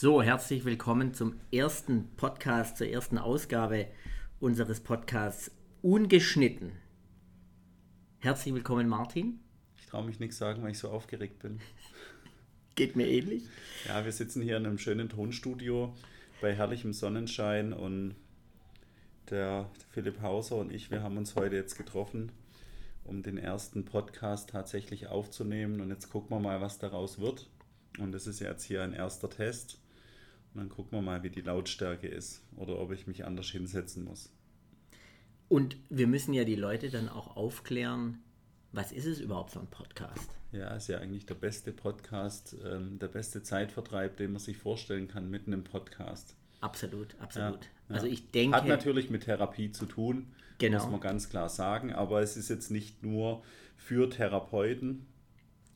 So, herzlich willkommen zum ersten Podcast, zur ersten Ausgabe unseres Podcasts Ungeschnitten. Herzlich willkommen, Martin. Ich traue mich nichts sagen, weil ich so aufgeregt bin. Geht mir ähnlich. Ja, wir sitzen hier in einem schönen Tonstudio bei herrlichem Sonnenschein und der Philipp Hauser und ich, wir haben uns heute jetzt getroffen, um den ersten Podcast tatsächlich aufzunehmen. Und jetzt gucken wir mal, was daraus wird. Und das ist jetzt hier ein erster Test. Und dann gucken wir mal, wie die Lautstärke ist oder ob ich mich anders hinsetzen muss. Und wir müssen ja die Leute dann auch aufklären, was ist es überhaupt für ein Podcast? Ja, ist ja eigentlich der beste Podcast, ähm, der beste Zeitvertreib, den man sich vorstellen kann, mitten im Podcast. Absolut, absolut. Ja, also ja. ich denke. Hat natürlich mit Therapie zu tun, Genau. muss man ganz klar sagen, aber es ist jetzt nicht nur für Therapeuten.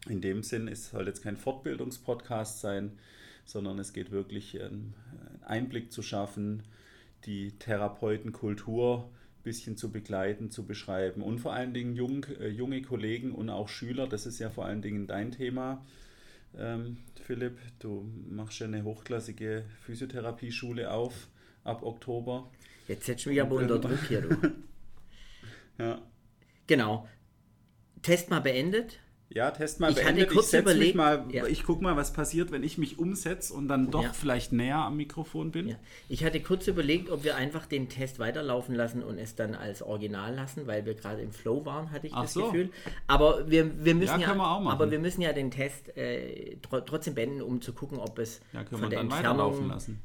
In dem Sinn, es soll jetzt kein Fortbildungspodcast sein, sondern es geht wirklich ähm, einen Einblick zu schaffen, die Therapeutenkultur ein bisschen zu begleiten, zu beschreiben und vor allen Dingen jung, äh, junge Kollegen und auch Schüler, das ist ja vor allen Dingen dein Thema, ähm, Philipp, du machst ja eine hochklassige Physiotherapieschule auf ab Oktober. Jetzt setzt mich aber unter Druck hier, du. Ja. Genau. Test mal beendet. Ja, Test mal Ich hatte kurz ich setz mich überlegt- mal, Ja. ich guck mal, was passiert, wenn ich mich umsetze und dann doch Ja. vielleicht näher am Mikrofon bin. Ja. Ich hatte kurz überlegt, ob wir einfach den Test weiterlaufen lassen und es dann als Original lassen, weil wir gerade im Flow waren, hatte ich Ach das so. Gefühl. Aber wir, wir müssen Ja, wir aber wir müssen ja den Test äh, tro trotzdem beenden, um zu gucken, ob es Ja, können von wir der dann Entfernung. weiterlaufen lassen.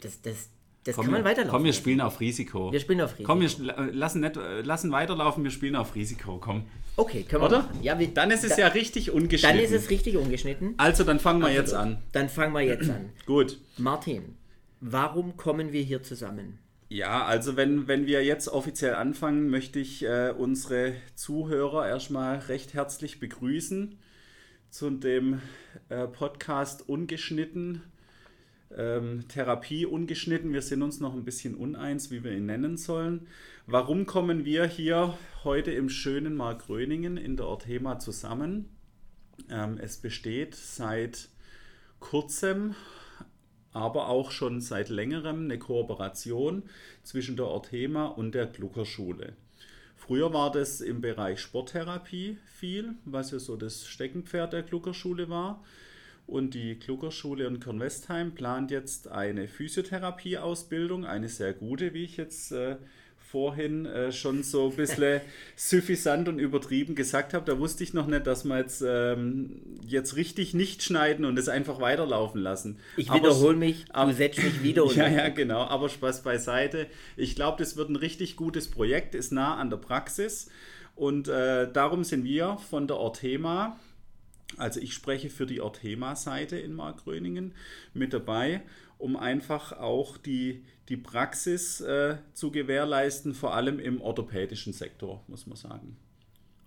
Das, das, das Komm, kann man wir- weiterlaufen. Komm, wir spielen auf Risiko. Wir spielen auf Risiko. Komm, wir lassen, nicht, äh, lassen weiterlaufen, wir spielen auf Risiko. Komm. Okay, können wir Oder? machen. Ja, wir, Dann ist es da- ja richtig ungeschnitten. Dann ist es richtig ungeschnitten. also, dann fangen wir jetzt an. Dann fangen wir jetzt an. Gut. Martin, warum kommen wir hier zusammen? Ja, also wenn, wenn wir jetzt offiziell anfangen, möchte ich äh, unsere Zuhörer erstmal recht herzlich begrüßen zu dem äh, Podcast Ungeschnitten, ähm, Therapie Ungeschnitten. Wir sind uns noch ein bisschen uneins, wie wir ihn nennen sollen. Warum kommen wir hier heute im schönen Markgröningen in der Orthema zusammen? Ähm, es besteht seit kurzem aber auch schon seit längerem eine Kooperation zwischen der Orthema und der Gluckerschule. Früher war das im Bereich Sporttherapie viel, was ja so das Steckenpferd der Gluckerschule war. Und die Gluckerschule in Kornwestheim plant jetzt eine Physiotherapieausbildung, eine sehr gute, wie ich jetzt äh, vorhin äh, schon so ein bisschen suffisant und übertrieben gesagt habe. Da wusste ich noch nicht, dass wir jetzt, ähm, jetzt richtig nicht schneiden und es einfach weiterlaufen lassen. Ich wiederhole mich, du aber- setzt mich wieder ja, ja, genau. Aber Spaß beiseite. Ich glaube, das wird ein richtig gutes Projekt, ist nah an der Praxis. Und äh, darum sind wir von der Orthema, also ich spreche für die Orthema-Seite in Markgröningen mit dabei, um einfach auch die, die Praxis äh, zu gewährleisten, vor allem im orthopädischen Sektor, muss man sagen.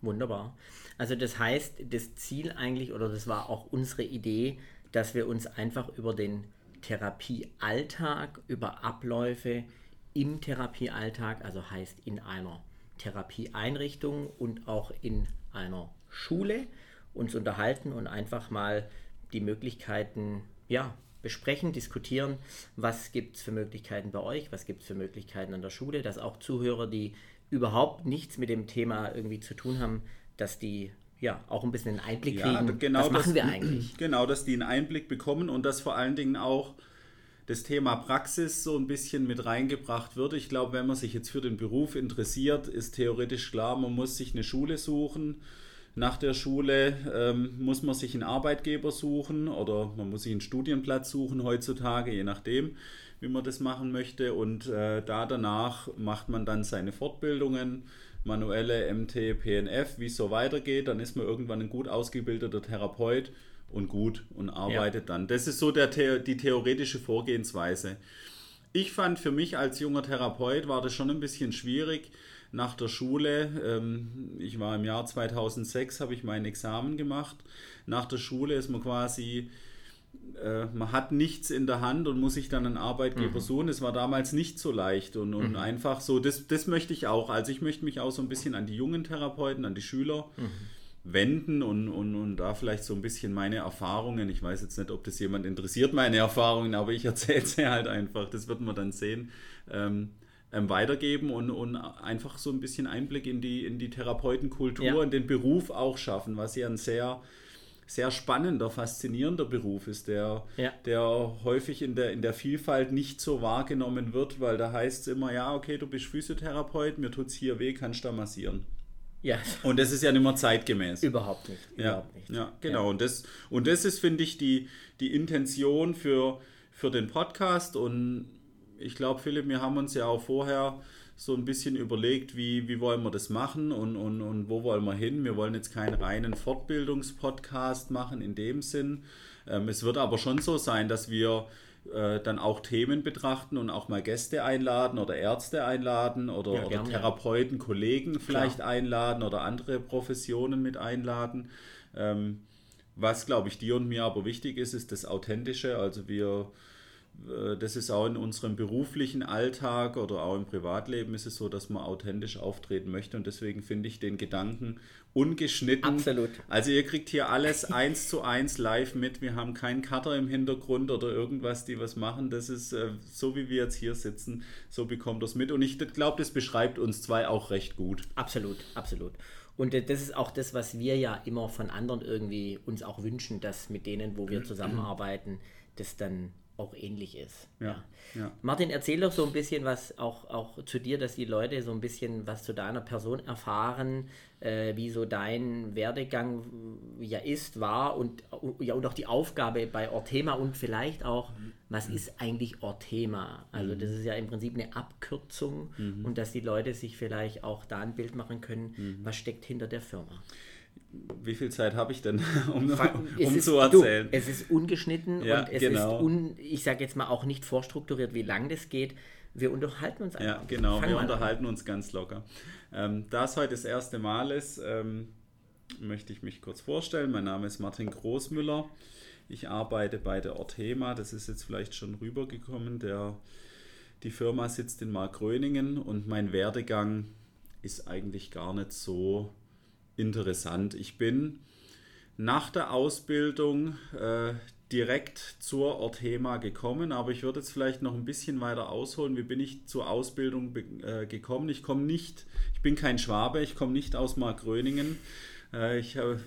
Wunderbar. Also das heißt, das Ziel eigentlich, oder das war auch unsere Idee, dass wir uns einfach über den Therapiealltag, über Abläufe im Therapiealltag, also heißt in einer Therapieeinrichtung und auch in einer Schule, uns unterhalten und einfach mal die Möglichkeiten ja, besprechen, diskutieren, was gibt es für Möglichkeiten bei euch, was gibt es für Möglichkeiten an der Schule, dass auch Zuhörer, die überhaupt nichts mit dem Thema irgendwie zu tun haben, dass die ja auch ein bisschen einen Einblick kriegen, genau was machen das- wir eigentlich. Genau, dass die einen Einblick bekommen und dass vor allen Dingen auch das Thema Praxis so ein bisschen mit reingebracht wird. Ich glaube, wenn man sich jetzt für den Beruf interessiert, ist theoretisch klar, man muss sich eine Schule suchen. Nach der Schule ähm, muss man sich einen Arbeitgeber suchen oder man muss sich einen Studienplatz suchen heutzutage, je nachdem, wie man das machen möchte. Und äh, da danach macht man dann seine Fortbildungen, manuelle MT, PNF, wie es so weitergeht. Dann ist man irgendwann ein gut ausgebildeter Therapeut und gut und arbeitet dann. Das ist so der, die theoretische Vorgehensweise. Ich fand für mich als junger Therapeut war das schon ein bisschen schwierig nach der Schule. Ähm, ich war im Jahr 2006, habe ich mein Examen gemacht. Nach der Schule ist man quasi, äh, man hat nichts in der Hand und muss sich dann einen Arbeitgeber suchen. Es war damals nicht so leicht und, und einfach so, das, das möchte ich auch. Also ich möchte mich auch so ein bisschen an die jungen Therapeuten, an die Schüler wenden und, und, und da vielleicht so ein bisschen meine Erfahrungen, ich weiß jetzt nicht, ob das jemand interessiert, meine Erfahrungen, aber ich erzähle sie halt einfach, das wird man dann sehen, ähm, ähm, weitergeben und, und einfach so ein bisschen Einblick in die, in die Therapeutenkultur, ja. in den Beruf auch schaffen, was ja ein sehr sehr spannender, faszinierender Beruf ist, der, ja. der häufig in der, in der Vielfalt nicht so wahrgenommen wird, weil da heißt es immer, ja, okay, du bist Physiotherapeut, mir tut es hier weh, kannst du da massieren. Ja. Und das ist ja nicht mehr zeitgemäß. Überhaupt nicht. Ja, überhaupt nicht. ja genau. Ja. Und, das, und das ist, finde ich, die, die Intention für, für den Podcast. Und ich glaube, Philipp, wir haben uns ja auch vorher so ein bisschen überlegt, wie, wie wollen wir das machen und, und, und wo wollen wir hin. Wir wollen jetzt keinen reinen Fortbildungspodcast machen in dem Sinn. Ähm, es wird aber schon so sein, dass wir äh, dann auch Themen betrachten und auch mal Gäste einladen oder Ärzte einladen oder, ja, oder Therapeuten, Kollegen vielleicht Klar. einladen oder andere Professionen mit einladen. Ähm, was, glaube ich, dir und mir aber wichtig ist, ist das Authentische. Also wir das ist auch in unserem beruflichen Alltag oder auch im Privatleben ist es so, dass man authentisch auftreten möchte und deswegen finde ich den Gedanken ungeschnitten. Absolut. Also ihr kriegt hier alles eins zu eins live mit. Wir haben keinen Cutter im Hintergrund oder irgendwas, die was machen. Das ist äh, so, wie wir jetzt hier sitzen, so bekommt das mit und ich glaube, das beschreibt uns zwei auch recht gut. Absolut, absolut. Und äh, das ist auch das, was wir ja immer von anderen irgendwie uns auch wünschen, dass mit denen, wo wir zusammenarbeiten, das dann auch ähnlich ist. Ja, ja. Martin, erzähl doch so ein bisschen was auch, auch zu dir, dass die Leute so ein bisschen was zu deiner Person erfahren, äh, wie so dein Werdegang ja ist, war und, ja, und auch die Aufgabe bei Orthema und vielleicht auch, was mhm. ist eigentlich Orthema? Also mhm. das ist ja im Prinzip eine Abkürzung mhm. und dass die Leute sich vielleicht auch da ein Bild machen können, mhm. was steckt hinter der Firma wie viel Zeit habe ich denn, um, um ist, zu erzählen? Du, es ist ungeschnitten ja, und es genau. ist, un, ich sage jetzt mal, auch nicht vorstrukturiert, wie lang das geht. Wir unterhalten uns einfach. Ja, genau, Fangen wir unterhalten an. uns ganz locker. Ähm, da es heute das erste Mal ist, ähm, möchte ich mich kurz vorstellen. Mein Name ist Martin Großmüller. Ich arbeite bei der Orthema. Das ist jetzt vielleicht schon rübergekommen. Der, die Firma sitzt in Markgröningen und mein Werdegang ist eigentlich gar nicht so interessant. Ich bin nach der Ausbildung äh, direkt zur Orthema gekommen, aber ich würde jetzt vielleicht noch ein bisschen weiter ausholen. Wie bin ich zur Ausbildung äh, gekommen? Ich komme nicht, ich bin kein Schwabe, ich komme nicht aus Markgröningen. Äh, ich habe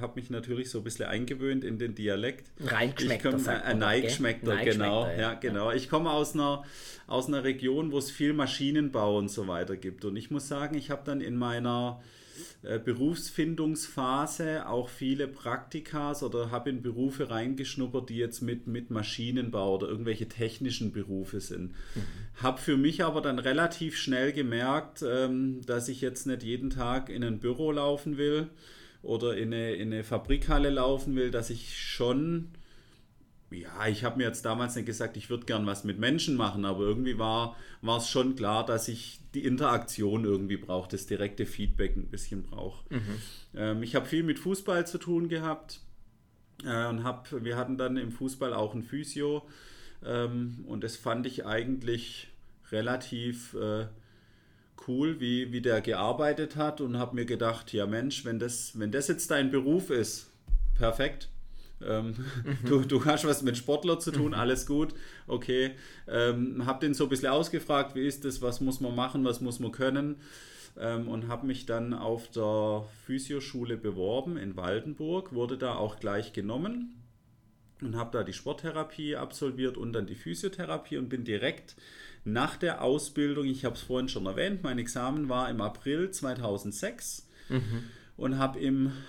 hab mich natürlich so ein bisschen eingewöhnt in den Dialekt. Reingeschmeckter, komm, äh, Neigeschmeckter, genau. Ja, genau. Ich komme aus einer, aus einer Region, wo es viel Maschinenbau und so weiter gibt. Und ich muss sagen, ich habe dann in meiner Berufsfindungsphase auch viele Praktikas oder habe in Berufe reingeschnuppert, die jetzt mit, mit Maschinenbau oder irgendwelche technischen Berufe sind. Mhm. Habe für mich aber dann relativ schnell gemerkt, ähm, dass ich jetzt nicht jeden Tag in ein Büro laufen will oder in eine, in eine Fabrikhalle laufen will, dass ich schon ja, ich habe mir jetzt damals nicht gesagt, ich würde gern was mit Menschen machen, aber irgendwie war, es schon klar, dass ich die Interaktion irgendwie brauche, das direkte Feedback ein bisschen brauche. Mhm. Ähm, ich habe viel mit Fußball zu tun gehabt äh, und hab, wir hatten dann im Fußball auch ein Physio ähm, und das fand ich eigentlich relativ äh, cool, wie, wie der gearbeitet hat und habe mir gedacht, ja Mensch, wenn das, wenn das jetzt dein Beruf ist, perfekt ähm, mhm. du, du hast was mit Sportler zu tun, mhm. alles gut, okay. Ähm, hab den so ein bisschen ausgefragt, wie ist das, was muss man machen, was muss man können. Ähm, und habe mich dann auf der Physioschule beworben in Waldenburg, wurde da auch gleich genommen und habe da die Sporttherapie absolviert und dann die Physiotherapie und bin direkt nach der Ausbildung, ich habe es vorhin schon erwähnt, mein Examen war im April 2006. Mhm und habe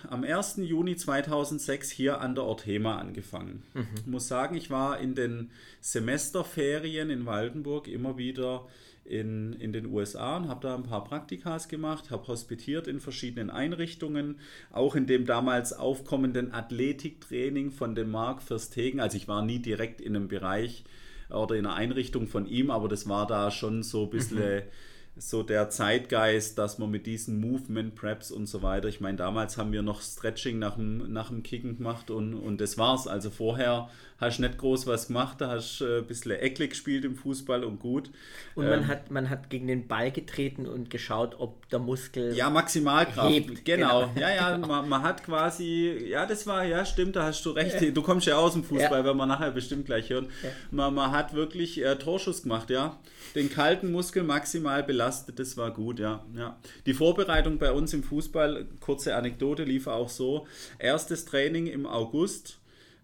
am 1. Juni 2006 hier an der Orthema angefangen. Mhm. Ich muss sagen, ich war in den Semesterferien in Waldenburg immer wieder in, in den USA und habe da ein paar Praktikas gemacht, habe hospitiert in verschiedenen Einrichtungen, auch in dem damals aufkommenden Athletiktraining von dem Mark Verstegen. Also ich war nie direkt in einem Bereich oder in einer Einrichtung von ihm, aber das war da schon so ein bisschen... Mhm so der Zeitgeist, dass man mit diesen Movement Preps und so weiter, ich meine, damals haben wir noch Stretching nach dem, nach dem Kicken gemacht und, und das war's. Also vorher hast nicht groß was gemacht, da hast du äh, ein bisschen Eckle gespielt im Fußball und gut. Und man, ähm, hat, man hat gegen den Ball getreten und geschaut, ob der Muskel. Ja, Maximalkraft. Hebt. Genau. genau. Ja, ja, genau. Man, man, hat quasi, ja, das war, ja, stimmt, da hast du recht. Du kommst ja aus dem Fußball, ja. wenn wir nachher bestimmt gleich hören. Ja. Man, man hat wirklich äh, Torschuss gemacht, ja. Den kalten Muskel maximal belastet, das war gut, ja. ja. Die Vorbereitung bei uns im Fußball, kurze Anekdote, lief auch so. Erstes Training im August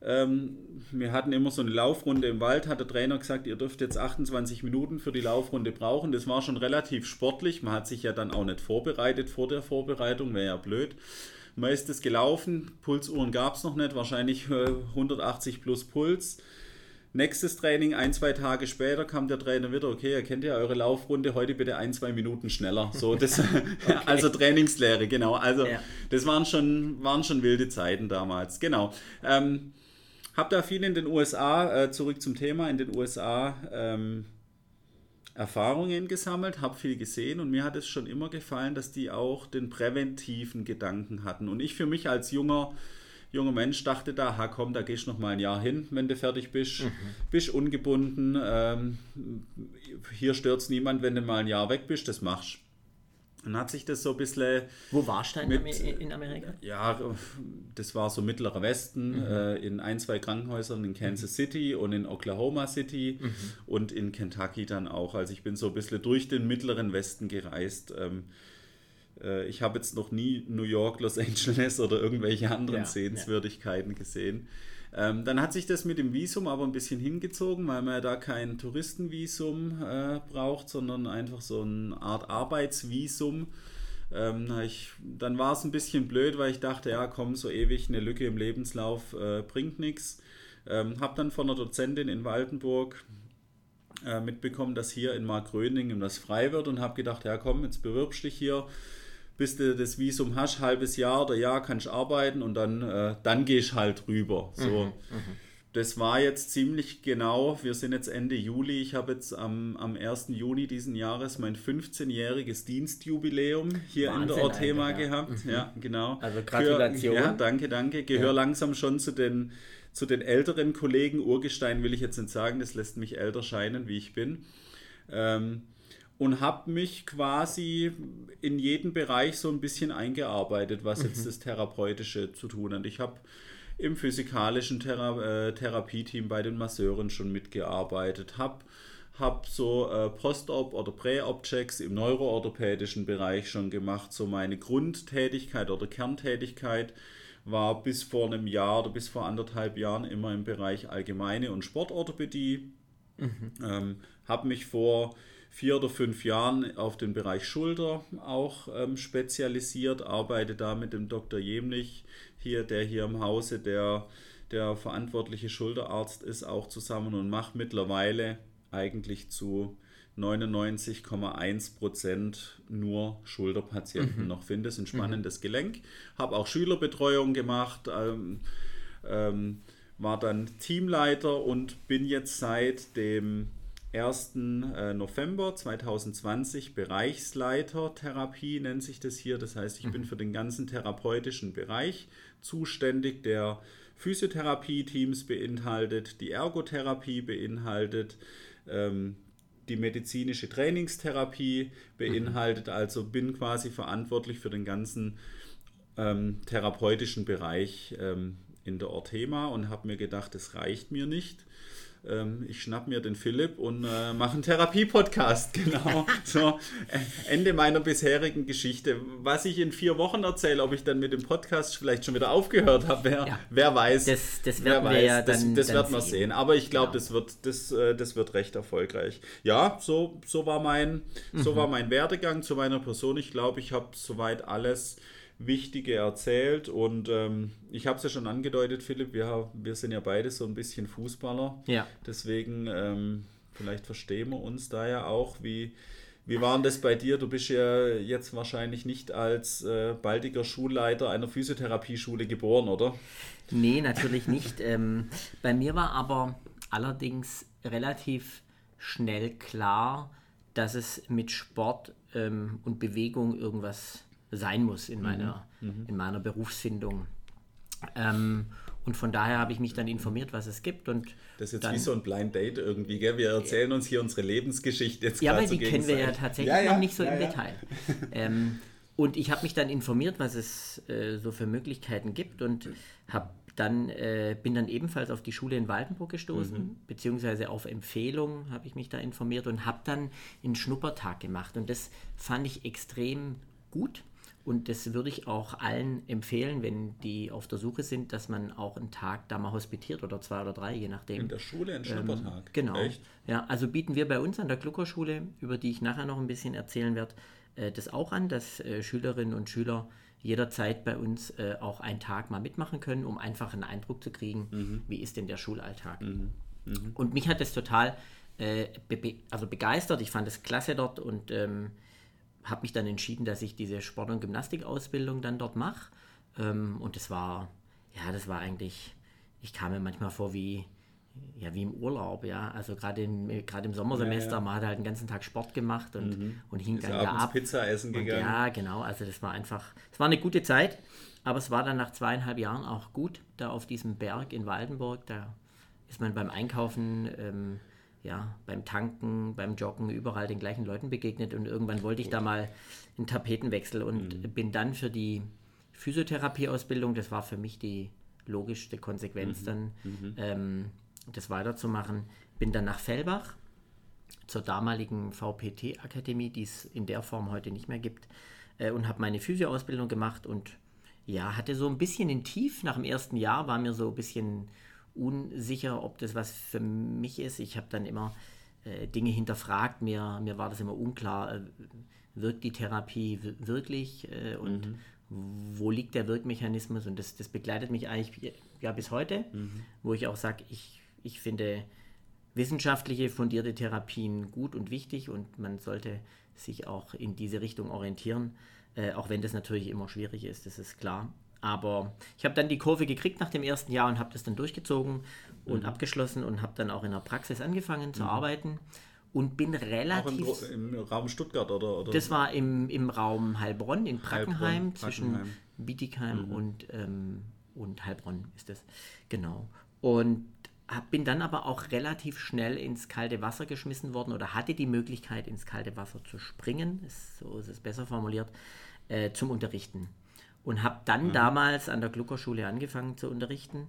ähm, wir hatten immer so eine Laufrunde im Wald, hat der Trainer gesagt, ihr dürft jetzt 28 Minuten für die Laufrunde brauchen. Das war schon relativ sportlich. Man hat sich ja dann auch nicht vorbereitet vor der Vorbereitung, wäre ja blöd. Man ist es gelaufen, Pulsuhren gab es noch nicht, wahrscheinlich 180 äh, plus Puls. Nächstes Training, ein, zwei Tage später, kam der Trainer wieder, okay, ihr kennt ja eure Laufrunde, heute bitte ein, zwei Minuten schneller. So, das, okay. Also Trainingslehre, genau. Also ja. das waren schon, waren schon wilde Zeiten damals. Genau. Ähm, habe da viel in den USA, äh, zurück zum Thema, in den USA ähm, Erfahrungen gesammelt, habe viel gesehen und mir hat es schon immer gefallen, dass die auch den präventiven Gedanken hatten. Und ich für mich als junger, junger Mensch dachte da, ha komm, da gehst du noch mal ein Jahr hin, wenn du fertig bist, mhm. bist ungebunden, ähm, hier stört es niemand, wenn du mal ein Jahr weg bist, das machst dann hat sich das so ein bisschen. Wo warst du in Amerika? Ja, das war so mittlerer Westen, mhm. äh, in ein, zwei Krankenhäusern in Kansas mhm. City und in Oklahoma City mhm. und in Kentucky dann auch. Also ich bin so ein bisschen durch den mittleren Westen gereist. Ähm, äh, ich habe jetzt noch nie New York, Los Angeles oder irgendwelche anderen ja, Sehenswürdigkeiten ja. gesehen. Ähm, dann hat sich das mit dem Visum aber ein bisschen hingezogen, weil man ja da kein Touristenvisum äh, braucht, sondern einfach so eine Art Arbeitsvisum. Ähm, ich, dann war es ein bisschen blöd, weil ich dachte, ja komm, so ewig eine Lücke im Lebenslauf äh, bringt nichts. Ähm, habe dann von einer Dozentin in Waldenburg äh, mitbekommen, dass hier in Markgröningen das frei wird und habe gedacht, ja komm, jetzt bewirbst dich hier bis du das Visum hast, halbes Jahr oder Jahr kannst du arbeiten und dann, äh, dann gehst halt rüber. So. Mhm, mhm, das war jetzt ziemlich genau, wir sind jetzt Ende Juli, ich habe jetzt am, am 1. Juni diesen Jahres mein 15-jähriges Dienstjubiläum hier Wahnsinn, in der Orthema ja. gehabt. Mhm. Ja, genau. Also Gratulation. ja, danke, danke. Gehöre ja. langsam schon zu den, zu den älteren Kollegen. Urgestein will ich jetzt nicht sagen, das lässt mich älter scheinen, wie ich bin. Ähm, und habe mich quasi in jeden Bereich so ein bisschen eingearbeitet, was mhm. jetzt das Therapeutische zu tun hat. Ich habe im physikalischen Thera äh, Therapieteam bei den Masseuren schon mitgearbeitet, habe hab so äh, Post-Op- oder Prä-Op-Checks im neuroorthopädischen Bereich schon gemacht. So meine Grundtätigkeit oder Kerntätigkeit war bis vor einem Jahr oder bis vor anderthalb Jahren immer im Bereich allgemeine und Sportorthopädie. Mhm. Ähm, habe mich vor vier oder fünf Jahren auf den Bereich Schulter auch ähm, spezialisiert, arbeite da mit dem Dr. Jemlich hier, der hier im Hause der, der verantwortliche Schulterarzt ist, auch zusammen und mache mittlerweile eigentlich zu 99,1 Prozent nur Schulterpatienten mhm. noch finde. Es ein spannendes mhm. Gelenk. Habe auch Schülerbetreuung gemacht, ähm, ähm, war dann Teamleiter und bin jetzt seit dem 1. Äh, November 2020 Bereichsleiter Therapie nennt sich das hier. Das heißt, ich bin mhm. für den ganzen therapeutischen Bereich zuständig, der Physiotherapie-Teams beinhaltet, die Ergotherapie beinhaltet, ähm, die medizinische Trainingstherapie beinhaltet. Mhm. Also bin quasi verantwortlich für den ganzen ähm, therapeutischen Bereich ähm, in der Orthema und habe mir gedacht, das reicht mir nicht ähm, ich schnapp mir den Philipp und äh, mache einen Therapie-Podcast. Genau. So, äh, Ende meiner bisherigen Geschichte. Was ich in vier Wochen erzähle, ob ich dann mit dem Podcast vielleicht schon wieder aufgehört habe, wer, ja. wer weiß. Das, das werden wir ja dann, das, das werden wir sehen. Aber ich glaube, genau. das, wird, das, äh, das wird recht erfolgreich. Ja, so, so, war mein, so mhm. war mein Werdegang zu meiner Person. Ich glaube, ich habe soweit alles Wichtige erzählt. Und ähm, ich habe es ja schon angedeutet, Philipp, wir, wir sind ja beide so ein bisschen Fußballer. Ja. Deswegen, ähm, vielleicht verstehen wir uns da ja auch, wie. Wie war denn das bei dir? Du bist ja jetzt wahrscheinlich nicht als äh, baldiger Schulleiter einer Physiotherapieschule geboren, oder? Nee, natürlich nicht. ähm, bei mir war aber allerdings relativ schnell klar, dass es mit Sport ähm, und Bewegung irgendwas sein muss in meiner, mhm. in meiner Berufsfindung. Ähm, und von daher habe ich mich dann informiert, was es gibt. Und das ist jetzt dann, wie so ein Blind Date irgendwie, gell? Wir erzählen uns hier unsere Lebensgeschichte jetzt Ja, aber die kennen wir ja tatsächlich ja, ja, noch nicht so ja, im Detail. ähm, und ich habe mich dann informiert, was es äh, so für Möglichkeiten gibt und hab dann, äh, bin dann ebenfalls auf die Schule in Waldenburg gestoßen, mhm. beziehungsweise auf Empfehlung habe ich mich da informiert und habe dann einen Schnuppertag gemacht. Und das fand ich extrem gut und das würde ich auch allen empfehlen, wenn die auf der Suche sind, dass man auch einen Tag da mal hospitiert oder zwei oder drei, je nachdem. In der Schule ein Schnuppertag. Ähm, genau. Echt? Ja, also bieten wir bei uns an der Gluckerschule, über die ich nachher noch ein bisschen erzählen werde, äh, das auch an, dass äh, Schülerinnen und Schüler jederzeit bei uns äh, auch einen Tag mal mitmachen können, um einfach einen Eindruck zu kriegen, mhm. wie ist denn der Schulalltag. Mhm. Mhm. Und mich hat das total äh, be also begeistert. Ich fand es klasse dort und ähm, habe mich dann entschieden, dass ich diese Sport- und Gymnastikausbildung dann dort mache. Ähm, und das war, ja, das war eigentlich, ich kam mir manchmal vor wie, ja, wie im Urlaub, ja. Also gerade im, im Sommersemester, ja, ja. man hat halt den ganzen Tag Sport gemacht und, mhm. und hing dann da ab. Pizza essen gegangen. Und ja, genau. Also das war einfach, es war eine gute Zeit, aber es war dann nach zweieinhalb Jahren auch gut, da auf diesem Berg in Waldenburg, da ist man beim Einkaufen ähm, ja, beim Tanken, beim Joggen überall den gleichen Leuten begegnet und irgendwann wollte ich da mal einen Tapetenwechsel und mhm. bin dann für die Physiotherapieausbildung, das war für mich die logischste Konsequenz mhm. dann, mhm. Ähm, das weiterzumachen, bin dann nach Fellbach zur damaligen VPT-Akademie, die es in der Form heute nicht mehr gibt, äh, und habe meine Physioausbildung gemacht und ja, hatte so ein bisschen in Tief nach dem ersten Jahr, war mir so ein bisschen unsicher, ob das was für mich ist. Ich habe dann immer äh, Dinge hinterfragt. Mir, mir war das immer unklar, äh, wirkt die Therapie wirklich äh, und mhm. wo liegt der Wirkmechanismus? Und das, das begleitet mich eigentlich ja bis heute, mhm. wo ich auch sage, ich, ich finde wissenschaftliche fundierte Therapien gut und wichtig und man sollte sich auch in diese Richtung orientieren, äh, auch wenn das natürlich immer schwierig ist, das ist klar. Aber ich habe dann die Kurve gekriegt nach dem ersten Jahr und habe das dann durchgezogen und mhm. abgeschlossen und habe dann auch in der Praxis angefangen zu mhm. arbeiten und bin relativ. Auch im, im, Raum Stuttgart oder, oder? Das war im, im Raum Heilbronn in Brackenheim, Heilbronn, zwischen Bietigheim mhm. und, ähm, und Heilbronn ist das. Genau. Und hab, bin dann aber auch relativ schnell ins kalte Wasser geschmissen worden oder hatte die Möglichkeit, ins kalte Wasser zu springen, ist, so ist es besser formuliert, äh, zum Unterrichten und habe dann mhm. damals an der Gluckerschule angefangen zu unterrichten,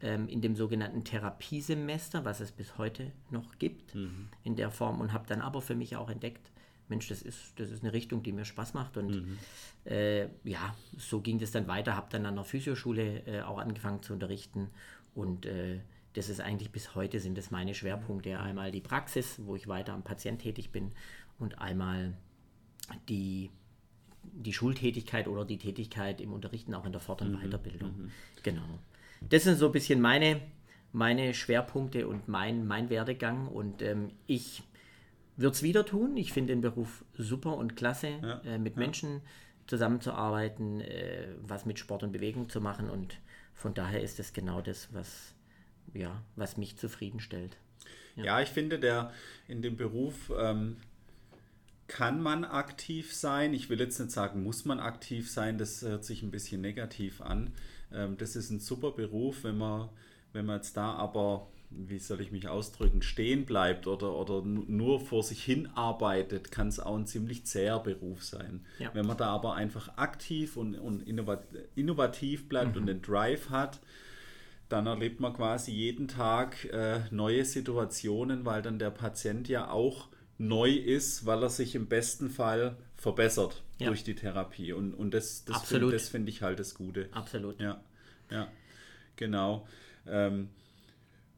ähm, in dem sogenannten Therapiesemester, was es bis heute noch gibt, mhm. in der Form und habe dann aber für mich auch entdeckt, Mensch, das ist, das ist eine Richtung, die mir Spaß macht und mhm. äh, ja, so ging das dann weiter, habe dann an der Physioschule äh, auch angefangen zu unterrichten und äh, das ist eigentlich bis heute sind das meine Schwerpunkte. Einmal die Praxis, wo ich weiter am Patient tätig bin und einmal die die Schultätigkeit oder die Tätigkeit im Unterrichten auch in der Fort- und mhm. Weiterbildung. Mhm. Genau. Das sind so ein bisschen meine, meine Schwerpunkte und mein, mein Werdegang und ähm, ich würde es wieder tun. Ich finde den Beruf super und klasse, ja. äh, mit ja. Menschen zusammenzuarbeiten, äh, was mit Sport und Bewegung zu machen und von daher ist es genau das, was, ja, was mich zufriedenstellt. Ja. ja, ich finde, der in dem Beruf ähm, kann man aktiv sein. Ich will jetzt nicht sagen, muss man aktiv sein, das hört sich ein bisschen negativ an. Ähm, das ist ein super Beruf, wenn man, wenn man jetzt da aber, wie soll ich mich ausdrücken, stehen bleibt oder, oder nur vor sich hin arbeitet, kann es auch ein ziemlich zäher Beruf sein. Ja. Wenn man da aber einfach aktiv und, und innovativ bleibt mhm. und den Drive hat, dann erlebt man quasi jeden Tag äh, neue Situationen, weil dann der Patient ja auch neu ist, weil er sich im besten Fall verbessert ja. durch die Therapie. Und, und das, das finde find ich halt das Gute. Absolut. Ja, ja genau. Ähm,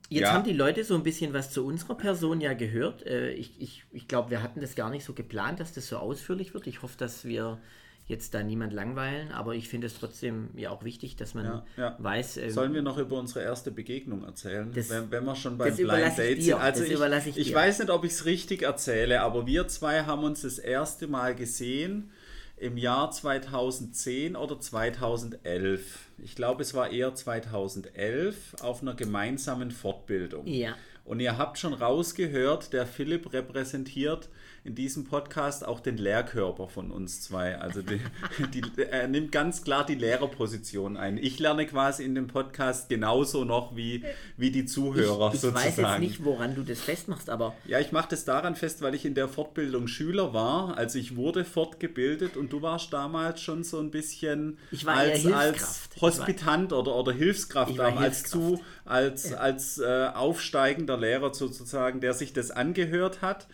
Jetzt ja. haben die Leute so ein bisschen was zu unserer Person ja gehört. Äh, ich ich, ich glaube, wir hatten das gar nicht so geplant, dass das so ausführlich wird. Ich hoffe, dass wir jetzt da niemand langweilen, aber ich finde es trotzdem ja auch wichtig, dass man ja, ja. weiß. Ähm, Sollen wir noch über unsere erste Begegnung erzählen, das, wenn, wenn, wir schon beim Blind Date sind? Also ich, ich, ich weiß nicht, ob ich es richtig erzähle, aber wir zwei haben uns das erste Mal gesehen im Jahr 2010 oder 2011. Ich glaube, es war eher 2011 auf einer gemeinsamen Fortbildung. Ja. Und ihr habt schon rausgehört, der Philipp repräsentiert in diesem Podcast auch den Lehrkörper von uns zwei. Also die, die, er nimmt ganz klar die Lehrerposition ein. Ich lerne quasi in dem Podcast genauso noch wie, wie die Zuhörer ich, ich sozusagen. weiß jetzt nicht, woran du das festmachst, aber... Ja, ich mache das daran fest, weil ich in der Fortbildung Schüler war. Also ich wurde fortgebildet und du warst damals schon so ein bisschen ich als, als. Hospitant oder, oder Hilfskraft Ich Hilfskraft. zu, als, als äh, aufsteigender Lehrer sozusagen, der sich das angehört hat,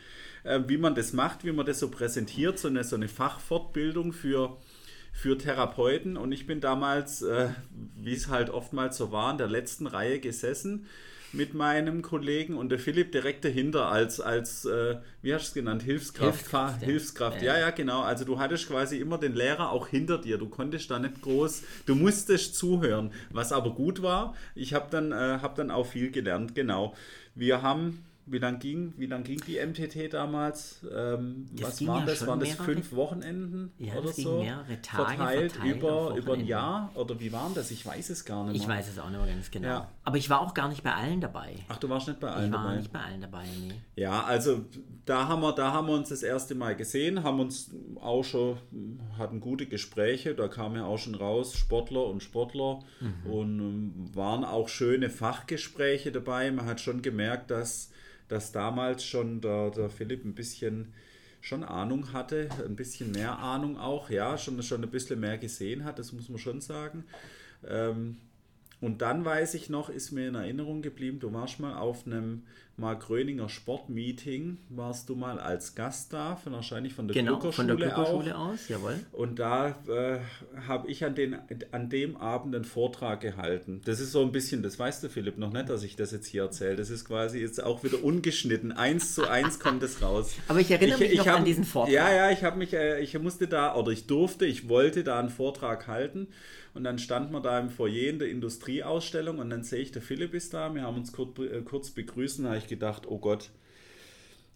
äh, wie man das macht, wie man das so präsentiert, so eine, so eine Fachfortbildung für, für Therapeuten. Und ich bin damals, äh, wie es halt oftmals so war, in der letzten Reihe gesessen mit meinem Kollegen und der Philipp direkt dahinter als, als äh, wie hast du es genannt, Hilfskraft. Hilfskraft, ja. Hilfskraft. Ja. ja, genau. Also du hattest quasi immer den Lehrer auch hinter dir. Du konntest da nicht groß, du musstest zuhören. Was aber gut war, ich habe dann, äh, hab dann auch viel gelernt, genau. Wir haben, wie lang ging, wie lang ging die MTT damals? Ähm, was waren ja das? Waren das fünf Wochenenden Ja, oder so? mehrere Tage verteilt, verteilt über, über ein. Jahr? Oder wie waren das? Ich weiß es gar nicht Ich mehr. weiß es auch nicht mehr ganz genau. Ja. Aber ich war auch gar nicht bei allen dabei. Ach, du warst nicht bei allen Ich war dabei? nicht bei allen dabei, nee. Ja, also da haben, wir, da haben wir uns das erste Mal gesehen, haben uns auch schon, hatten gute Gespräche, da kam ja auch schon raus, Sportler und Sportler und ähm, waren auch schöne Fachgespräche dabei. Man hat schon gemerkt, dass, dass damals schon der, der Philipp ein bisschen schon Ahnung hatte, ein bisschen mehr Ahnung auch, ja, schon, schon ein bisschen mehr gesehen hat, das muss man schon sagen. Ähm, und dann weiß ich noch, ist mir in Erinnerung geblieben, du warst mal auf einem Mark Gröninger Sportmeeting, warst du mal als Gast da, von, wahrscheinlich von der Genau, von der auch. aus, jawohl. Und da äh, habe ich an, den, an dem Abend einen Vortrag gehalten. Das ist so ein bisschen, das weißt du Philipp noch nicht, dass ich das jetzt hier erzähle. Das ist quasi jetzt auch wieder ungeschnitten. Eins zu eins kommt es raus. Aber ich erinnere mich noch hab- an diesen Vortrag. Ja, ja, ich habe mich, äh, ich musste da, oder ich durfte, ich wollte da einen Vortrag halten. Und dann stand man da im Foyer in der Industrieausstellung und dann sehe ich, der Philipp ist da. Wir haben uns kurz, äh, kurz begrüßt und habe ich gedacht, oh Gott,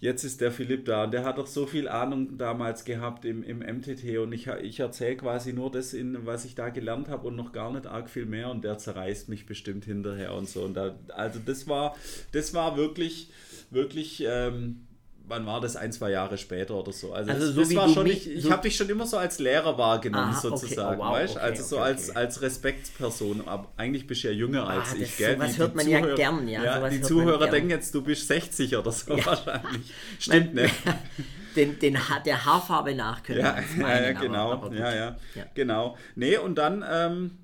jetzt ist der Philipp da und der hat doch so viel Ahnung damals gehabt im, im MTT und ich, ich erzähle quasi nur das, in, was ich da gelernt habe und noch gar nicht arg viel mehr und der zerreißt mich bestimmt hinterher und so. Und da, also das war, das war wirklich, wirklich, ähm, wann war das? Ein, zwei Jahre später oder so. Also, Also das, so das wie war schon, mich- ich, ich so- habe dich schon immer so als Lehrer wahrgenommen Aha, okay. sozusagen, Oh, wow, weißt? okay, also so okay, als, okay. als Respektsperson, aber eigentlich bist du ja jünger als Ah, ich, das- gell? Die- hört man ja Zuhörer- gern, ja, sowas die Zuhörer denken jetzt, du bist 60 oder so wahrscheinlich. Stimmt nicht. Den, den, Ha- der Haarfarbe nach können Ja, ja, meinen, ja, aber- genau. aber gut. ja, ja, Ja. genau. Nee, und dann ähm,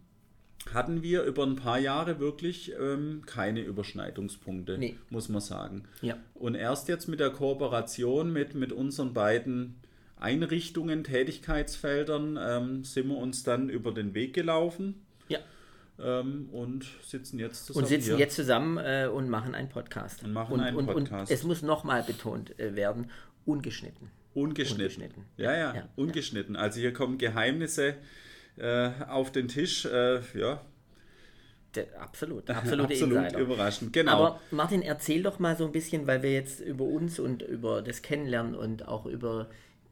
hatten wir über ein paar Jahre wirklich ähm, keine Überschneidungspunkte, Nee. muss man sagen. Ja. Und erst jetzt mit der Kooperation mit, mit unseren beiden Einrichtungen, Tätigkeitsfeldern, ähm, sind wir uns dann über den Weg gelaufen Ja. ähm, und sitzen jetzt zusammen Und sitzen hier. jetzt zusammen äh, und machen einen Podcast. Und machen und, einen und, Podcast. Und es muss nochmal betont äh, werden, ungeschnitten. Ungeschnitten. Ungeschnitten. Ja, ja, Ja, ungeschnitten. Also hier kommen Geheimnisse äh, auf den Tisch. Äh, ja, Der, absolut, absolute absolut Insider. überraschend. Genau. Aber Martin, erzähl doch mal so ein bisschen, weil wir jetzt über uns und über das Kennenlernen und auch über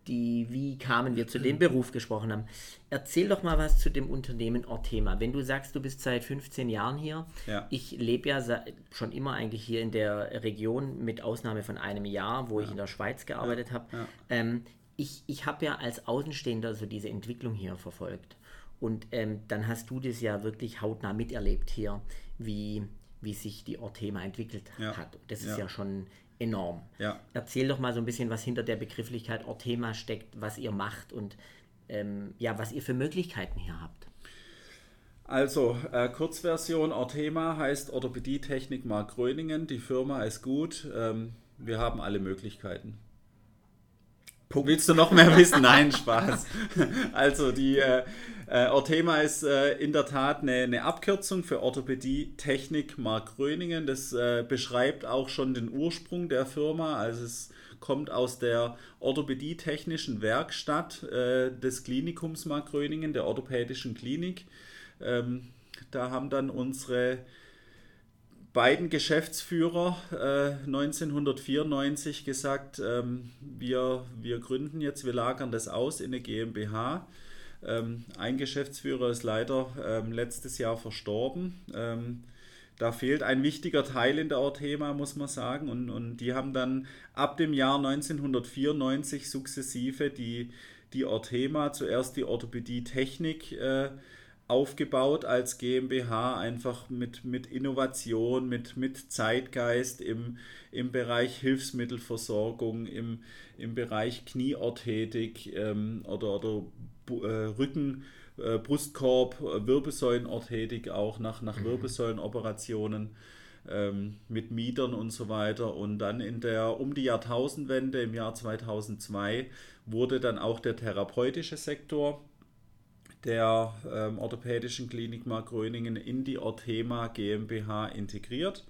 die, wie kamen wir zu dem Beruf gesprochen haben. Erzähl doch mal was zu dem Unternehmen Orthema. Wenn du sagst, du bist seit 15 Jahren hier, Ja. ich lebe ja schon immer eigentlich hier in der Region, mit Ausnahme von einem Jahr, wo ich in der Schweiz gearbeitet habe. ja. Ähm, ich ich habe ja als Außenstehender so diese Entwicklung hier verfolgt. Und ähm, dann hast du das ja wirklich hautnah miterlebt hier, wie, wie sich die Orthema entwickelt Ja. hat. Das ist Ja. ja schon enorm. Ja. Erzähl doch mal so ein bisschen, was hinter der Begrifflichkeit Orthema steckt, was ihr macht und ähm, ja, was ihr für Möglichkeiten hier habt. Also, äh, Kurzversion Orthema heißt Orthopädie-Technik Mark Gröningen. Die Firma ist gut. Ähm, wir haben alle Möglichkeiten. Willst du noch mehr wissen? Nein, Spaß. Also die äh, äh, Orthema ist äh, in der Tat eine, eine Abkürzung für Orthopädie Technik Mark Gröningen. Das äh, beschreibt auch schon den Ursprung der Firma. Also es kommt aus der Orthopädie-technischen Werkstatt äh, des Klinikums Mark Gröningen, der orthopädischen Klinik. Ähm, da haben dann unsere beiden Geschäftsführer äh, 1994 gesagt, ähm, wir, wir gründen jetzt, wir lagern das aus in eine GmbH. Ähm, ein Geschäftsführer ist leider ähm, letztes Jahr verstorben. Ähm, da fehlt ein wichtiger Teil in der Orthema, muss man sagen. Und, und die haben dann ab dem Jahr 1994 sukzessive die, die Orthema, zuerst die Orthopädie Technik, äh, aufgebaut als GmbH, einfach mit, mit Innovation, mit, mit Zeitgeist im, im Bereich Hilfsmittelversorgung, im, im Bereich Knieorthetik ähm, oder, oder äh, Rücken. Äh, Brustkorb, äh, Wirbelsäulenorthetik auch nach, nach mhm. Wirbelsäulenoperationen ähm, mit Mietern und so weiter. Und dann in der um die Jahrtausendwende im Jahr 2002 wurde dann auch der therapeutische Sektor der ähm, orthopädischen Klinik Mark Gröningen in die Orthema GmbH integriert.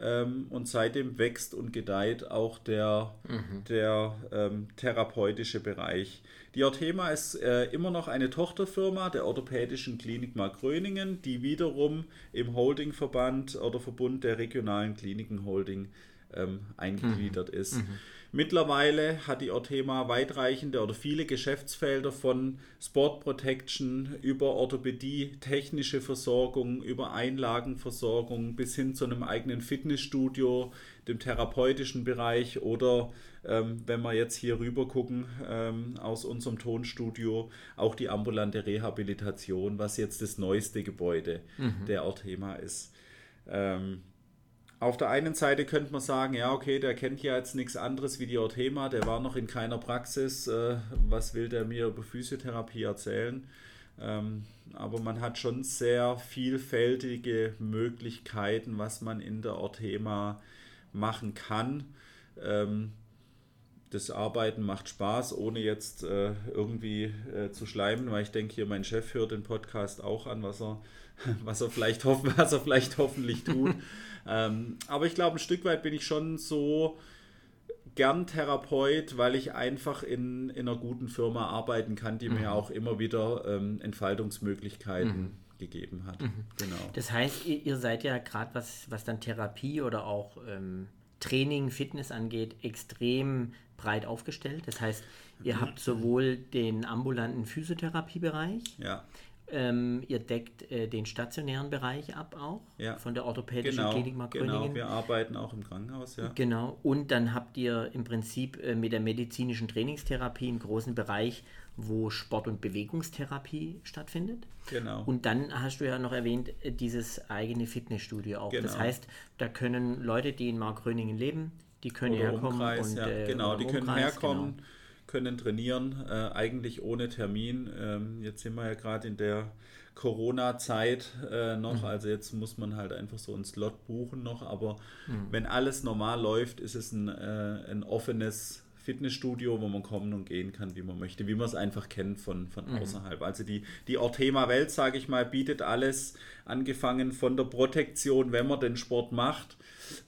Ähm, und seitdem wächst und gedeiht auch der, mhm. der ähm, therapeutische Bereich. Die Orthema ist äh, immer noch eine Tochterfirma der Orthopädischen Klinik Markgröningen, die wiederum im Holdingverband oder Verbund der regionalen Kliniken Holding ähm, eingegliedert mhm. ist. Mhm. Mittlerweile hat die Orthema weitreichende oder viele Geschäftsfelder von Sport Protection über Orthopädie, technische Versorgung, über Einlagenversorgung bis hin zu einem eigenen Fitnessstudio, dem therapeutischen Bereich oder ähm, wenn wir jetzt hier rüber gucken ähm, aus unserem Tonstudio, auch die ambulante Rehabilitation, was jetzt das neueste Gebäude mhm. der Orthema ist. Ähm, auf der einen Seite könnte man sagen, ja, okay, der kennt ja jetzt nichts anderes wie die Orthema, der war noch in keiner Praxis, äh, was will der mir über Physiotherapie erzählen? Ähm, aber man hat schon sehr vielfältige Möglichkeiten, was man in der Orthema machen kann. Ähm, das Arbeiten macht Spaß, ohne jetzt äh, irgendwie äh, zu schleimen, weil ich denke, hier mein Chef hört den Podcast auch an, was er, was er, vielleicht, hoff, was er vielleicht hoffentlich tut. Ähm, aber ich glaube, ein Stück weit bin ich schon so gern Therapeut, weil ich einfach in, in einer guten Firma arbeiten kann, die mhm. mir auch immer wieder ähm, Entfaltungsmöglichkeiten mhm. gegeben hat. Mhm. Genau. Das heißt, ihr, ihr seid ja gerade, was, was dann Therapie oder auch ähm, Training, Fitness angeht, extrem breit aufgestellt. Das heißt, ihr mhm. habt sowohl den ambulanten Physiotherapiebereich, ja. Ähm, ihr deckt äh, den stationären Bereich ab auch ja. von der orthopädischen genau, Klinik Markgröningen. Genau, wir arbeiten auch im Krankenhaus, ja. Genau, und dann habt ihr im Prinzip äh, mit der medizinischen Trainingstherapie einen großen Bereich, wo Sport- und Bewegungstherapie stattfindet. Genau. Und dann hast du ja noch erwähnt, äh, dieses eigene Fitnessstudio auch. Genau. Das heißt, da können Leute, die in Markgröningen leben, die können oder herkommen. Umkreis, und, ja. äh, genau, die können herkommen. Genau können trainieren, äh, eigentlich ohne Termin. Ähm, jetzt sind wir ja gerade in der Corona-Zeit äh, noch, mhm. also jetzt muss man halt einfach so einen Slot buchen noch, aber mhm. wenn alles normal läuft, ist es ein, äh, ein offenes Fitnessstudio, wo man kommen und gehen kann, wie man möchte, wie man es einfach kennt von, von mhm. außerhalb. Also die, die Orthema-Welt, sage ich mal, bietet alles, angefangen von der Protektion, wenn man den Sport macht,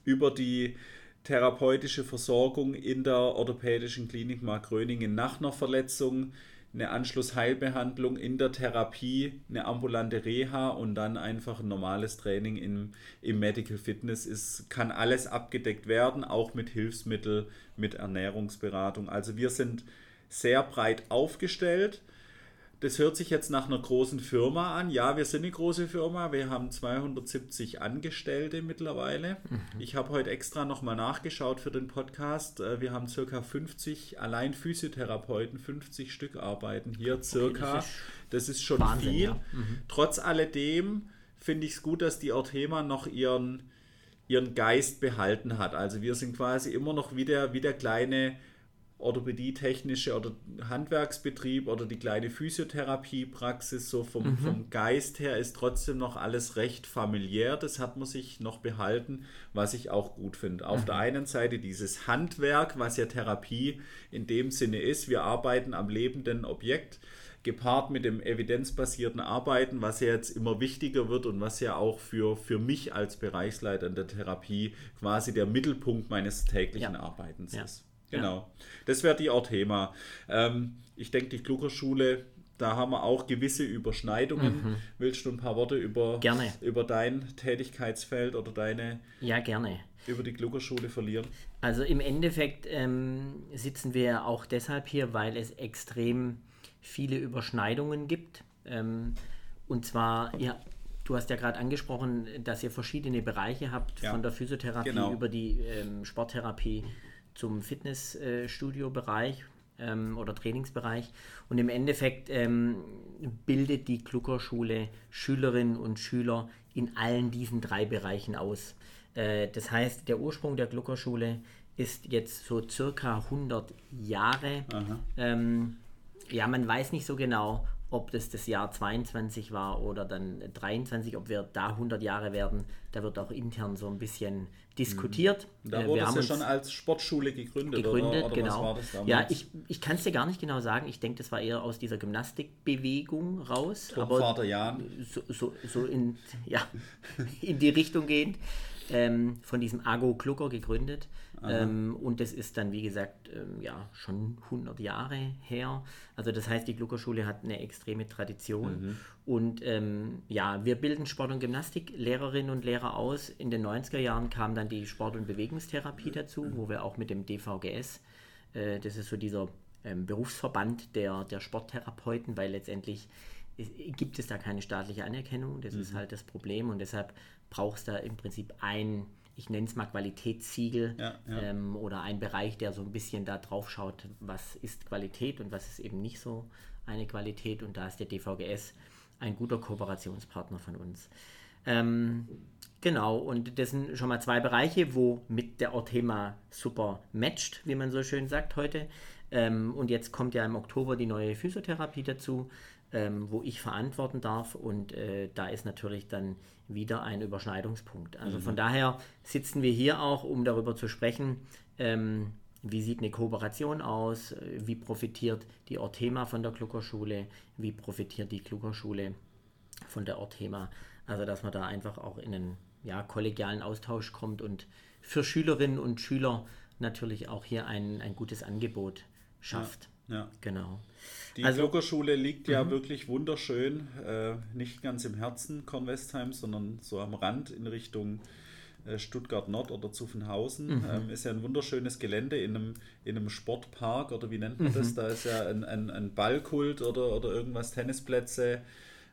über die therapeutische Versorgung in der orthopädischen Klinik Mark Gröningen nach einer Verletzung, eine Anschlussheilbehandlung in der Therapie, eine ambulante Reha und dann einfach ein normales Training im, im Medical Fitness ist, kann alles abgedeckt werden, auch mit Hilfsmittel, mit Ernährungsberatung. Also wir sind sehr breit aufgestellt das hört sich jetzt nach einer großen Firma an. Ja, wir sind eine große Firma. Wir haben 270 Angestellte mittlerweile. Mhm. Ich habe heute extra nochmal nachgeschaut für den Podcast. Äh, wir haben circa 50, allein Physiotherapeuten, 50 Stück arbeiten hier circa. Okay, das, ist das, ist schon Wahnsinn, viel. Ja. Mhm. Trotz alledem finde ich es gut, dass die Orthema noch ihren, ihren Geist behalten hat. Also wir sind quasi immer noch wie der, wie der kleine orthopädietechnische oder Handwerksbetrieb oder die kleine Physiotherapiepraxis, so vom, mhm. vom Geist her ist trotzdem noch alles recht familiär. Das hat man sich noch behalten, was ich auch gut finde. Auf mhm. der einen Seite dieses Handwerk, was ja Therapie in dem Sinne ist. Wir arbeiten am lebenden Objekt gepaart mit dem evidenzbasierten Arbeiten, was ja jetzt immer wichtiger wird und was ja auch für, für mich als Bereichsleiter in der Therapie quasi der Mittelpunkt meines täglichen ja. Arbeitens ja. ist. Genau. Ja. Das wäre die Orthema. Ähm, ich denke, die Klugerschule, da haben wir auch gewisse Überschneidungen. Mhm. Willst du ein paar Worte über, gerne. über dein Tätigkeitsfeld oder deine ja, gerne. über die Klugerschule verlieren? Also im Endeffekt ähm, sitzen wir auch deshalb hier, weil es extrem viele Überschneidungen gibt. Ähm, und zwar, ja, du hast ja gerade angesprochen, dass ihr verschiedene Bereiche habt, ja. von der Physiotherapie genau. über die ähm, Sporttherapie zum Fitnessstudio-Bereich ähm, oder Trainingsbereich. Und im Endeffekt ähm, bildet die Klucker-Schule Schülerinnen und Schüler in allen diesen drei Bereichen aus. Äh, das heißt, der Ursprung der Gluckerschule ist jetzt so circa 100 Jahre. Ähm, ja, man weiß nicht so genau, ob das das Jahr 22 war oder dann 23, ob wir da 100 Jahre werden. Da wird auch intern so ein bisschen diskutiert. Mhm. Da äh, wurde es ja schon als Sportschule gegründet. Gegründet, oder, oder genau. ja, ich, ich kann es dir gar nicht genau sagen. Ich denke, das war eher aus dieser Gymnastikbewegung raus. Tom aber Vater Jan. So, so, so in, ja, in die Richtung gehend ähm, von diesem Ago Klucker gegründet. Ähm, und das ist dann, wie gesagt, ähm, ja, schon 100 Jahre her. Also das heißt, die Gluckerschule hat eine extreme Tradition. Mhm. Und ähm, ja, wir bilden Sport- und Gymnastiklehrerinnen und Lehrer aus. In den 90er Jahren kam dann die Sport- und Bewegungstherapie dazu, wo wir auch mit dem DVGS, äh, das ist so dieser ähm, Berufsverband der, der Sporttherapeuten, weil letztendlich gibt es da keine staatliche Anerkennung. Das mhm. ist halt das Problem und deshalb braucht es da im Prinzip ein, ich nenne es mal Qualitätssiegel ja, ja. Ähm, oder ein Bereich, der so ein bisschen da drauf schaut, was ist Qualität und was ist eben nicht so eine Qualität. Und da ist der DVGS ein guter Kooperationspartner von uns. Ähm, genau, und das sind schon mal zwei Bereiche, wo mit der Orthema super matcht, wie man so schön sagt heute. Ähm, und jetzt kommt ja im Oktober die neue Physiotherapie dazu ähm, wo ich verantworten darf. Und äh, da ist natürlich dann wieder ein Überschneidungspunkt. Also mhm. von daher sitzen wir hier auch, um darüber zu sprechen, ähm, wie sieht eine Kooperation aus, wie profitiert die Orthema von der Kluckerschule, wie profitiert die Kluckerschule von der Orthema. Also dass man da einfach auch in einen ja, kollegialen Austausch kommt und für Schülerinnen und Schüler natürlich auch hier ein, ein gutes Angebot schafft. Ja, ja. Genau. Die also, Glockerschule liegt ja mhm. wirklich wunderschön, äh, nicht ganz im Herzen Kornwestheim, sondern so am Rand in Richtung äh, Stuttgart Nord oder Zuffenhausen. Mhm. Ähm, ist ja ein wunderschönes Gelände in einem, in einem Sportpark oder wie nennt man mhm. das? Da ist ja ein, ein, ein Ballkult oder, oder irgendwas, Tennisplätze.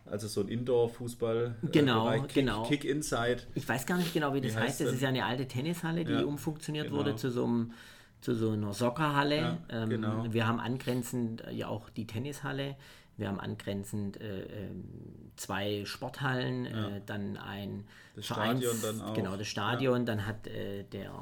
Also so ein Indoor-Fußball. Äh, genau, Kick, genau. Kick Inside. Ich weiß gar nicht genau, wie das wie heißt. heißt. Das ist ja eine alte Tennishalle, die ja, umfunktioniert genau. wurde zu so einem zu so einer Soccerhalle. Ja, ähm, genau. Wir haben angrenzend äh, ja auch die Tennishalle. Wir haben angrenzend äh, ähm, zwei Sporthallen, äh, ja. äh, dann ein das Vereins, Stadion dann. Genau, das Stadion. Ja. Dann hat äh, der,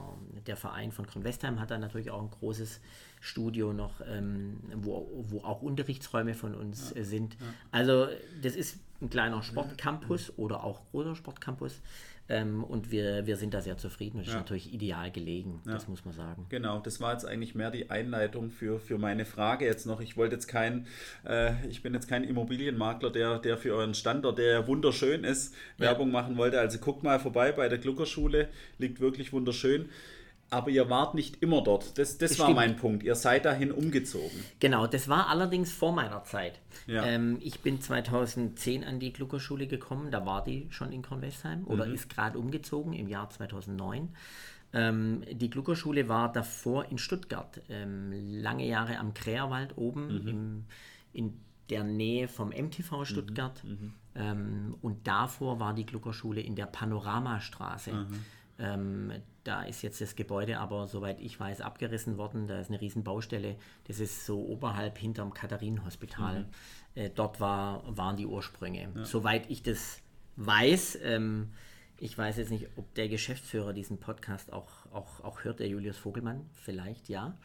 der Verein von Kronwestheim hat dann natürlich auch ein großes Studio noch, ähm, wo, wo auch Unterrichtsräume von uns. Äh, sind. Also das ist ein kleiner Sportcampus oder auch großer Sportcampus. Ähm, und wir, wir sind da sehr zufrieden und ja. ist natürlich ideal gelegen, ja. das muss man sagen. Genau, das war jetzt eigentlich mehr die Einleitung für, für meine Frage jetzt noch. Ich wollte jetzt kein, äh, ich bin jetzt kein Immobilienmakler, der, der für euren Standort, der wunderschön ist, ja. Werbung machen wollte. Also guck mal vorbei bei der Gluckerschule, liegt wirklich wunderschön. Aber ihr wart nicht immer dort. Das, das, war mein Punkt. Ihr seid dahin umgezogen. Genau, das war allerdings vor meiner Zeit. Ja. Ähm, ich bin 2010 an die Gluckerschule gekommen. Da war die schon in Kornwestheim mhm. oder ist gerade umgezogen im Jahr 2009. Ähm, die Gluckerschule war davor in Stuttgart. Ähm, lange Jahre am Kräherwald oben mhm. im, in der Nähe vom MTV Stuttgart. Mhm. mhm. Ähm, und davor war die Gluckerschule in der Panoramastraße. Da ist jetzt das Gebäude aber, soweit ich weiß, abgerissen worden. Da ist eine riesen Baustelle. Das ist so oberhalb hinterm Katharinenhospital. Mhm. Äh, dort war, waren die Ursprünge. Ja. Soweit ich das weiß, ähm, ich weiß jetzt nicht, ob der Geschäftsführer diesen Podcast auch, auch, auch hört, der Julius Vogelmann, vielleicht ja.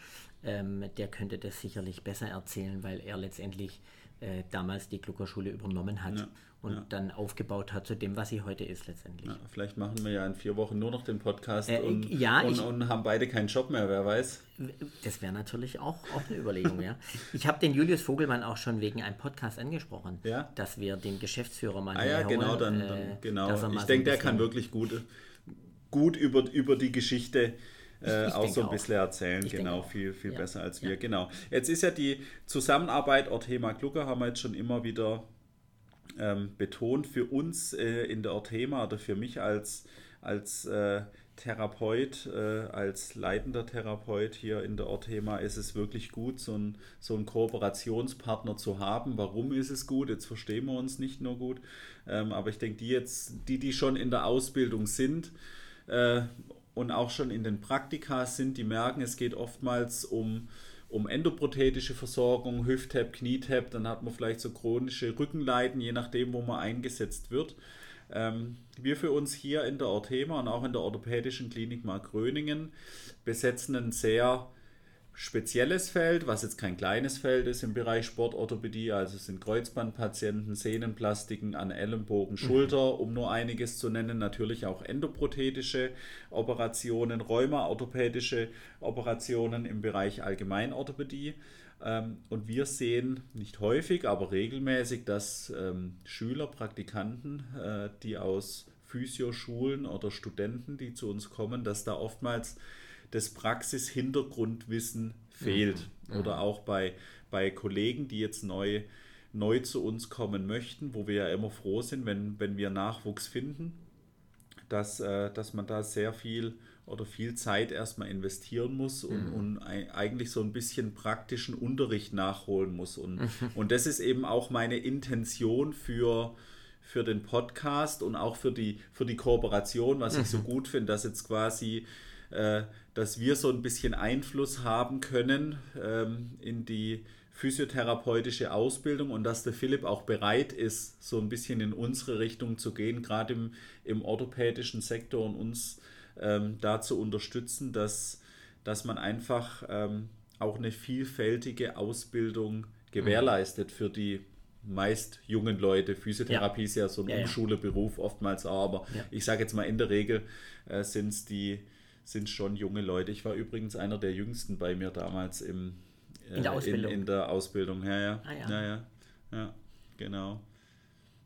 Ähm, der könnte das sicherlich besser erzählen, weil er letztendlich äh, damals die Gluckerschule übernommen hat. Ja und ja. dann aufgebaut hat zu dem, was sie heute ist letztendlich. Ja, vielleicht machen wir ja in vier Wochen nur noch den Podcast äh, und, ja, und, ich, und, haben beide keinen Job mehr, wer weiß. Das wäre natürlich auch, auch eine Überlegung, ja. Ich habe den Julius Vogelmann auch schon wegen einem Podcast angesprochen, ja? dass wir den Geschäftsführer mal ah, ja, genau, dann, dann äh, genau. Ich denke, der kann wirklich gut, gut über, über die Geschichte äh, auch so ein bisschen auch. erzählen. Ich genau, viel, viel ja. besser als wir. Ja. Genau. Jetzt ist ja die Zusammenarbeit Orthema Glucker, haben wir jetzt schon immer wieder ähm, betont für uns äh, in der Orthema oder für mich als, als äh, Therapeut, äh, als leitender Therapeut hier in der Orthema ist es wirklich gut, so, ein, so einen Kooperationspartner zu haben. Warum ist es gut? Jetzt verstehen wir uns nicht nur gut, ähm, aber ich denke, die jetzt, die, die schon in der Ausbildung sind äh, und auch schon in den Praktika sind, die merken, es geht oftmals um um endoprothetische Versorgung, Hüft-Tap, Knie-Tap, dann hat man vielleicht so chronische Rückenleiden, je nachdem, wo man eingesetzt wird. Ähm, wir für uns hier in der Orthema und auch in der orthopädischen Klinik Mark-Gröningen besetzen ein sehr spezielles Feld, was jetzt kein kleines Feld ist im Bereich Sportorthopädie, also es sind Kreuzbandpatienten, Sehnenplastiken an Ellenbogen, mhm. Schulter, um nur einiges zu nennen, natürlich auch endoprothetische Operationen, Rheuma-orthopädische Operationen im Bereich Allgemeinorthopädie. Ähm, und wir sehen nicht häufig, aber regelmäßig, dass ähm, Schüler, Praktikanten, äh, die aus Physioschulen oder Studenten, die zu uns kommen, dass da oftmals das Praxis-Hintergrundwissen fehlt. Mhm. Oder auch bei, bei Kollegen, die jetzt neu, neu zu uns kommen möchten, wo wir ja immer froh sind, wenn, wenn wir Nachwuchs finden, dass, äh, dass man da sehr viel oder viel Zeit erstmal investieren muss und, mhm. und eigentlich so ein bisschen praktischen Unterricht nachholen muss. Und, mhm. und das ist eben auch meine Intention für, für den Podcast und auch für die, für die Kooperation, was mhm. ich so mhm. gut finde, dass jetzt quasi, äh, dass wir so ein bisschen Einfluss haben können ähm, in die physiotherapeutische Ausbildung und dass der Philipp auch bereit ist, so ein bisschen in unsere Richtung zu gehen, gerade im, im orthopädischen Sektor und uns ähm, da zu unterstützen, dass, dass man einfach ähm, auch eine vielfältige Ausbildung gewährleistet für die meist jungen Leute. Physiotherapie ja. ist ja so ein ja, Umschuleberuf oftmals, aber ja. ich sage jetzt mal in der Regel äh, sind es die sind schon junge Leute. Ich war übrigens einer der jüngsten bei mir damals im, äh, in, der Ausbildung. In, in, der Ausbildung. Ja, ja. Ah, ja. ja, ja. ja genau.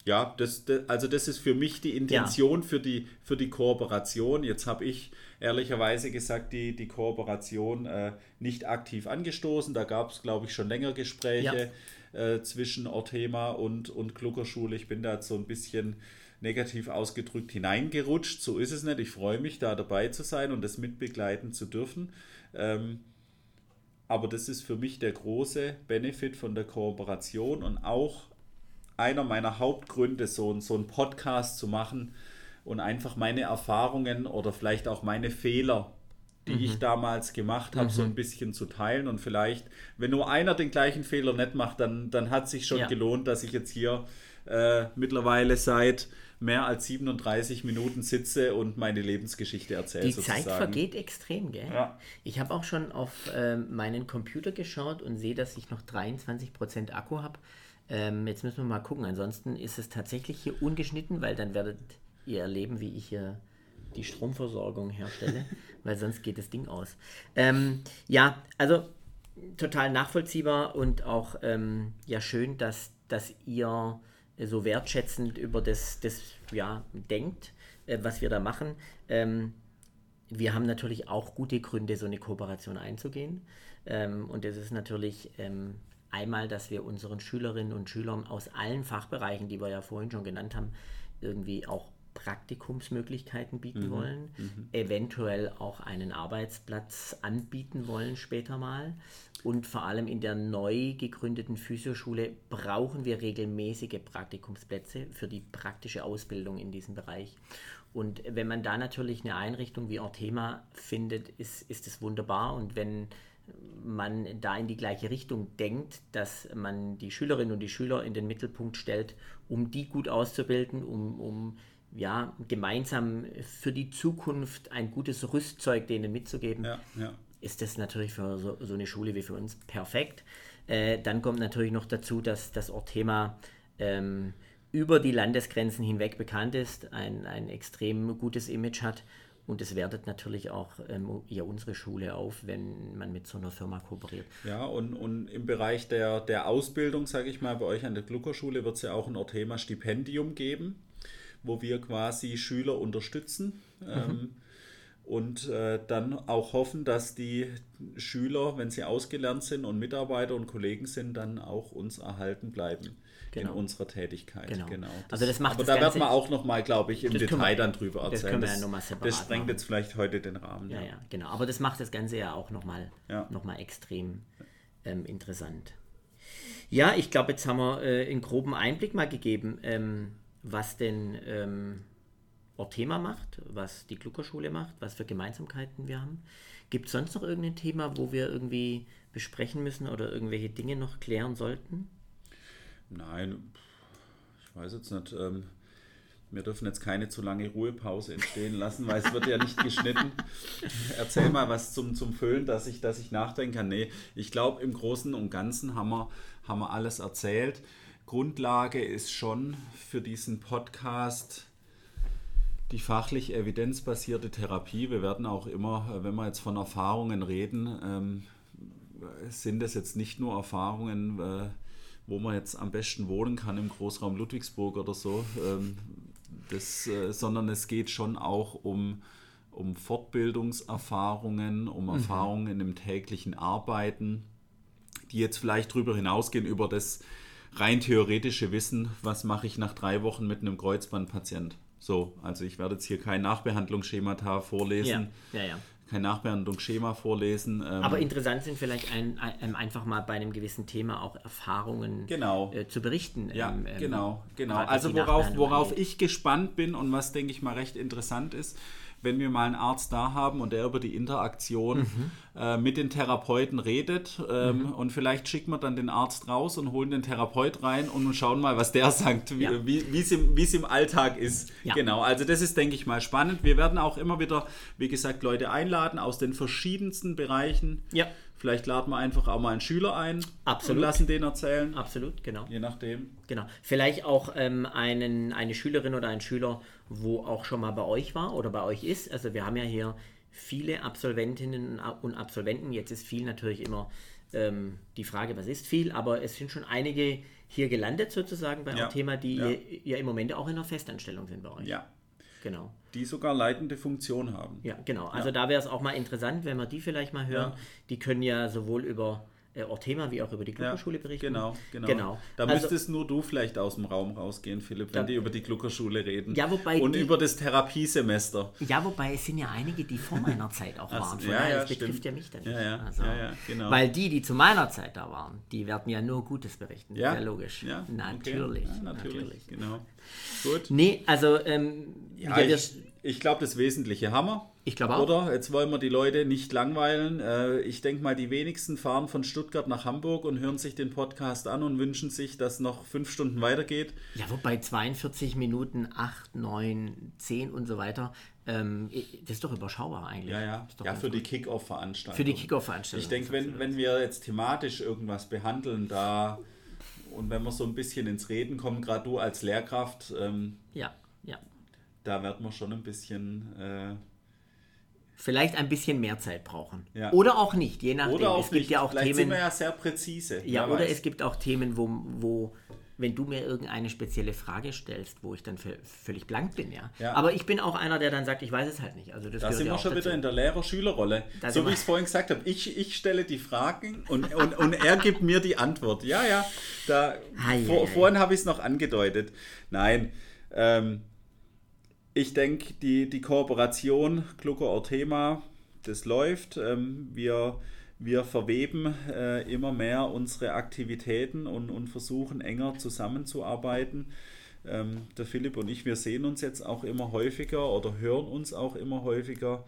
Ja, das, das, also das ist für mich die Intention ja. für, die, für die Kooperation. Jetzt habe ich ehrlicherweise gesagt, die, die Kooperation äh, nicht aktiv angestoßen. Da gab es, glaube ich, schon länger Gespräche ja. äh, zwischen Orthema und, und Gluckerschule. Ich bin da so ein bisschen negativ ausgedrückt hineingerutscht. So ist es nicht. Ich freue mich, da dabei zu sein und das mitbegleiten zu dürfen. Ähm, aber das ist für mich der große Benefit von der Kooperation und auch einer meiner Hauptgründe, so, so einen Podcast zu machen und einfach meine Erfahrungen oder vielleicht auch meine Fehler, die mhm. ich damals gemacht habe, mhm. so ein bisschen zu teilen. Und vielleicht, wenn nur einer den gleichen Fehler nicht macht, dann, dann hat sich schon ja. gelohnt, dass ich jetzt hier äh, mittlerweile seit mehr als 37 Minuten sitze und meine Lebensgeschichte erzähle. Die sozusagen. Zeit vergeht extrem, gell? Ja. Ich habe auch schon auf äh, meinen Computer geschaut und sehe, dass ich noch 23% Akku habe. Ähm, jetzt müssen wir mal gucken. Ansonsten ist es tatsächlich hier ungeschnitten, weil dann werdet ihr erleben, wie ich hier die Stromversorgung herstelle, weil sonst geht das Ding aus. Ähm, ja, also total nachvollziehbar und auch ähm, ja schön, dass, dass ihr so wertschätzend über das, das ja, denkt, äh, was wir da machen. Ähm, wir haben natürlich auch gute Gründe, so eine Kooperation einzugehen. Ähm, und das ist natürlich ähm, Einmal, dass wir unseren Schülerinnen und Schülern aus allen Fachbereichen, die wir ja vorhin schon genannt haben, irgendwie auch Praktikumsmöglichkeiten bieten mhm. wollen, mhm. eventuell auch einen Arbeitsplatz anbieten wollen später mal. Und vor allem in der neu gegründeten Physioschule brauchen wir regelmäßige Praktikumsplätze für die praktische Ausbildung in diesem Bereich. Und wenn man da natürlich eine Einrichtung wie Orthema findet, ist, ist es wunderbar. Und wenn man da in die gleiche Richtung denkt, dass man die Schülerinnen und die Schüler in den Mittelpunkt stellt, um die gut auszubilden, um, um ja, gemeinsam für die Zukunft ein gutes Rüstzeug denen mitzugeben, ja, ja. ist das natürlich für so, so, eine Schule wie für uns perfekt. Äh, dann kommt natürlich noch dazu, dass das Orthema ähm, über die Landesgrenzen hinweg bekannt ist, ein, ein extrem gutes Image hat und es wertet natürlich auch ähm, ja, unsere Schule auf, wenn man mit so einer Firma kooperiert. Ja, und, und im Bereich der, der Ausbildung, sage ich mal, bei euch an der Gluckerschule wird es ja auch ein Orthema Stipendium geben, wo wir quasi Schüler unterstützen. Mhm. Ähm, und äh, dann auch hoffen, dass die Schüler, wenn sie ausgelernt sind und Mitarbeiter und Kollegen sind, dann auch uns erhalten bleiben genau. in unserer Tätigkeit. Genau. genau. Das, also das macht aber das da werden wir auch noch mal, glaube ich, im Detail wir, dann drüber erzählen. Das können wir ja nochmal separat Das sprengt machen. jetzt vielleicht heute den Rahmen. Ja, ja, ja, genau. Aber das macht das Ganze ja auch nochmal ja. noch extrem ähm, interessant. Ja, ich glaube, jetzt haben wir äh, einen groben Einblick mal gegeben, ähm, was denn ähm, Orthema macht, was die Gluckerschule macht, was für Gemeinsamkeiten wir haben. Gibt es sonst noch irgendein Thema, wo wir irgendwie besprechen müssen oder irgendwelche Dinge noch klären sollten? Nein, ich weiß jetzt nicht. Ähm, wir dürfen jetzt keine zu lange Ruhepause entstehen lassen, weil es wird ja nicht geschnitten. Erzähl mal was zum, zum Füllen, dass ich, dass ich nachdenken kann. Nee, ich glaube, im Großen und Ganzen haben wir, haben wir alles erzählt. Grundlage ist schon für diesen Podcast die fachlich evidenzbasierte Therapie. Wir werden auch immer, wenn wir jetzt von Erfahrungen reden, ähm, sind es jetzt nicht nur Erfahrungen, äh, wo man jetzt am besten wohnen kann im Großraum Ludwigsburg oder so, ähm, das, äh, sondern es geht schon auch um, um Fortbildungserfahrungen, um mhm. Erfahrungen im täglichen Arbeiten, die jetzt vielleicht darüber hinausgehen über das rein theoretische Wissen, was mache ich nach drei Wochen mit einem Kreuzbandpatient. So, also ich werde jetzt hier kein Nachbehandlungsschemata vorlesen. Ja, ja, ja. Kein Nachbehandlungsschema vorlesen. Ähm, Aber interessant sind vielleicht ein, ein, einfach mal bei einem gewissen Thema auch Erfahrungen genau. äh, zu berichten. Ja, ähm, ähm genau, genau. Also worauf, worauf ich gespannt bin und was, denke ich mal, recht interessant ist, wenn wir mal einen Arzt da haben und der über die Interaktion mhm. äh, mit den Therapeuten redet ähm, mhm. und vielleicht schicken wir dann den Arzt raus und holen den Therapeut rein und schauen mal, was der sagt, wie ja. es im, im Alltag ist. Ja. Genau, also das ist, denke ich mal, spannend. Wir werden auch immer wieder, wie gesagt, Leute einladen aus den verschiedensten Bereichen. Ja. Vielleicht laden wir einfach auch mal einen Schüler ein Absolut. und lassen den erzählen. Absolut, genau. Je nachdem. Genau. Vielleicht auch ähm, einen, eine Schülerin oder einen Schüler, wo auch schon mal bei euch war oder bei euch ist. Also wir haben ja hier viele Absolventinnen und Absolventen. Jetzt ist viel natürlich immer ähm, die Frage, was ist viel, aber es sind schon einige hier gelandet sozusagen bei ja. einem Thema, die ja. ja im Moment auch in einer Festanstellung sind bei euch. Ja. Genau. Die sogar leitende Funktion haben. Ja, genau. Also ja. da wäre es auch mal interessant, wenn wir die vielleicht mal hören. Die können ja sowohl über Orthema wie auch über die Gluckerschule berichten. Genau, genau. genau. Da also, müsstest nur du vielleicht aus dem Raum rausgehen, Philipp, wenn da, die über die Gluckerschule reden. Ja, wobei Und die, über das Therapiesemester. Ja, wobei es sind ja einige, die vor meiner Zeit auch waren. Von ja, daher, ja, das betrifft ja mich dann nicht. Ja, ja, also, genau. Weil die, die zu meiner Zeit da waren, die werden ja nur Gutes berichten. Ja, logisch. Ja, natürlich, okay. natürlich. natürlich. Genau. Gut. Nee, also ähm, ja, ich, ich glaube, das Wesentliche haben wir. Ich glaube auch. Oder? Jetzt wollen wir die Leute nicht langweilen. Äh, ich denke mal, die wenigsten fahren von Stuttgart nach Hamburg und hören sich den Podcast an und wünschen sich, dass noch fünf Stunden weitergeht. Ja, wobei 42 Minuten, 8, 9, 10 und so weiter, ähm, das ist doch überschaubar eigentlich. Ja, ja. Ja, für die Kick-Off-Veranstaltung. Für die Kick-Off-Veranstaltung. Ich denke, wenn, wenn wir jetzt thematisch irgendwas behandeln, da und wenn wir so ein bisschen ins Reden kommen, gerade du als Lehrkraft. Ähm, ja, ja. Da wird man schon ein bisschen. Äh, vielleicht ein bisschen mehr Zeit brauchen. Ja. Oder auch nicht, je nachdem. Oder auch es gibt nicht. ja auch vielleicht Themen. sind wir ja sehr präzise. Ja, oder weiß. es gibt auch Themen, wo, wo wenn du mir irgendeine spezielle Frage stellst, wo ich dann völlig blank bin, ja. ja. Aber ich bin auch einer, der dann sagt, ich weiß es halt nicht. Also das da sind wir schon dazu. wieder in der Lehrer-Schüler-Rolle. So wie ich es vorhin gesagt habe. Ich, ich stelle die Fragen und, und, und er gibt mir die Antwort. Ja, ja. Da, vor, vorhin habe ich es noch angedeutet. Nein. Ähm, ich denke, die, die Kooperation Glucker-Orthema, das läuft. Ähm, wir, wir verweben äh, immer mehr unsere Aktivitäten und, und versuchen enger zusammenzuarbeiten. Ähm, der Philipp und ich, wir sehen uns jetzt auch immer häufiger oder hören uns auch immer häufiger.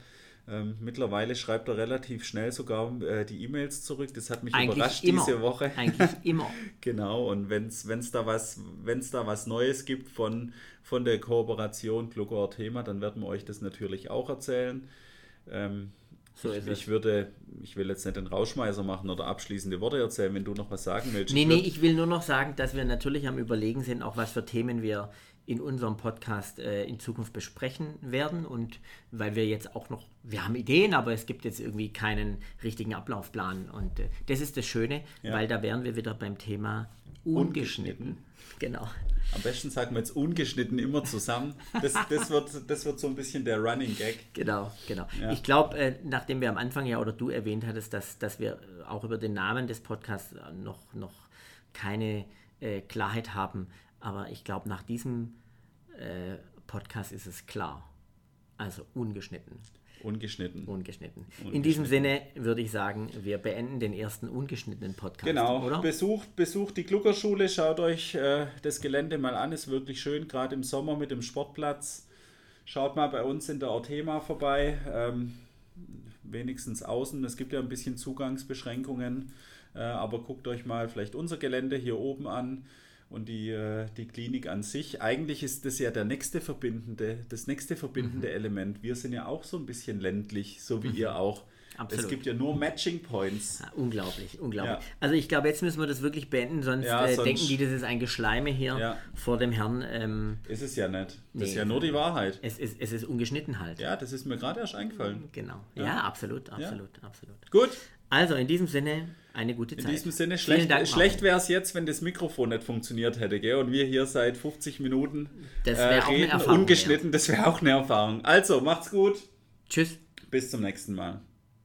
Ähm, mittlerweile schreibt er relativ schnell sogar äh, die E-Mails zurück. Das hat mich Eigentlich überrascht immer. diese Woche. Eigentlich immer. genau, und wenn es da, was, da was Neues gibt von, von der Kooperation Glucker Thema, dann werden wir euch das natürlich auch erzählen. Ähm, so ich, ich würde, ich will jetzt nicht den Rauschmeißer machen oder abschließende Worte erzählen, wenn du noch was sagen willst. Nee, nee, ich will nur noch sagen, dass wir natürlich am Überlegen sind, auch was für Themen wir in unserem Podcast äh, in Zukunft besprechen werden. Und weil wir jetzt auch noch, wir haben Ideen, aber es gibt jetzt irgendwie keinen richtigen Ablaufplan. Und äh, das ist das Schöne, ja. weil da wären wir wieder beim Thema ungeschnitten. Genau. Am besten sagen wir jetzt ungeschnitten immer zusammen. Das, das, wird, das wird so ein bisschen der Running Gag. Genau, genau. Ja. Ich glaube, äh, nachdem wir am Anfang ja oder du erwähnt hattest, dass, dass wir auch über den Namen des Podcasts noch, noch keine äh, Klarheit haben, aber ich glaube, nach diesem äh, Podcast ist es klar. Also ungeschnitten. Ungeschnitten. Ungeschnitten. Ungeschnitten. In diesem Sinne würde ich sagen, wir beenden den ersten ungeschnittenen Podcast. Genau. Oder? Besucht, besucht die Gluckerschule, schaut euch äh, das Gelände mal an, ist wirklich schön, gerade im Sommer mit dem Sportplatz. Schaut mal bei uns in der Orthema vorbei, ähm, wenigstens außen. Es gibt ja ein bisschen Zugangsbeschränkungen, äh, aber guckt euch mal vielleicht unser Gelände hier oben an und die, äh, die Klinik an sich. Eigentlich ist das ja der nächste verbindende, das nächste verbindende mhm. Element. Wir sind ja auch so ein bisschen ländlich, so wie mhm. ihr auch. Absolut. Es gibt ja nur Matching Points. Ja, unglaublich, unglaublich. Ja. Also ich glaube, jetzt müssen wir das wirklich beenden, sonst, ja, äh, sonst denken die, das ist ein Geschleime hier vor dem Herrn. Ähm, ist es ja nicht. Das nee, ist ja nur die Wahrheit. Es ist, es ist ungeschnitten halt. Ja, das ist mir gerade erst eingefallen. Genau. Ja, absolut, absolut, absolut. Gut. Also in diesem Sinne, eine gute Zeit. In diesem Sinne, schlecht, schlecht wäre es jetzt, wenn das Mikrofon nicht funktioniert hätte, gell? Und wir hier seit 50 Minuten das äh, reden, ungeschnitten, wert. das wäre auch eine Erfahrung. Also, macht's gut. Tschüss. Bis zum nächsten Mal.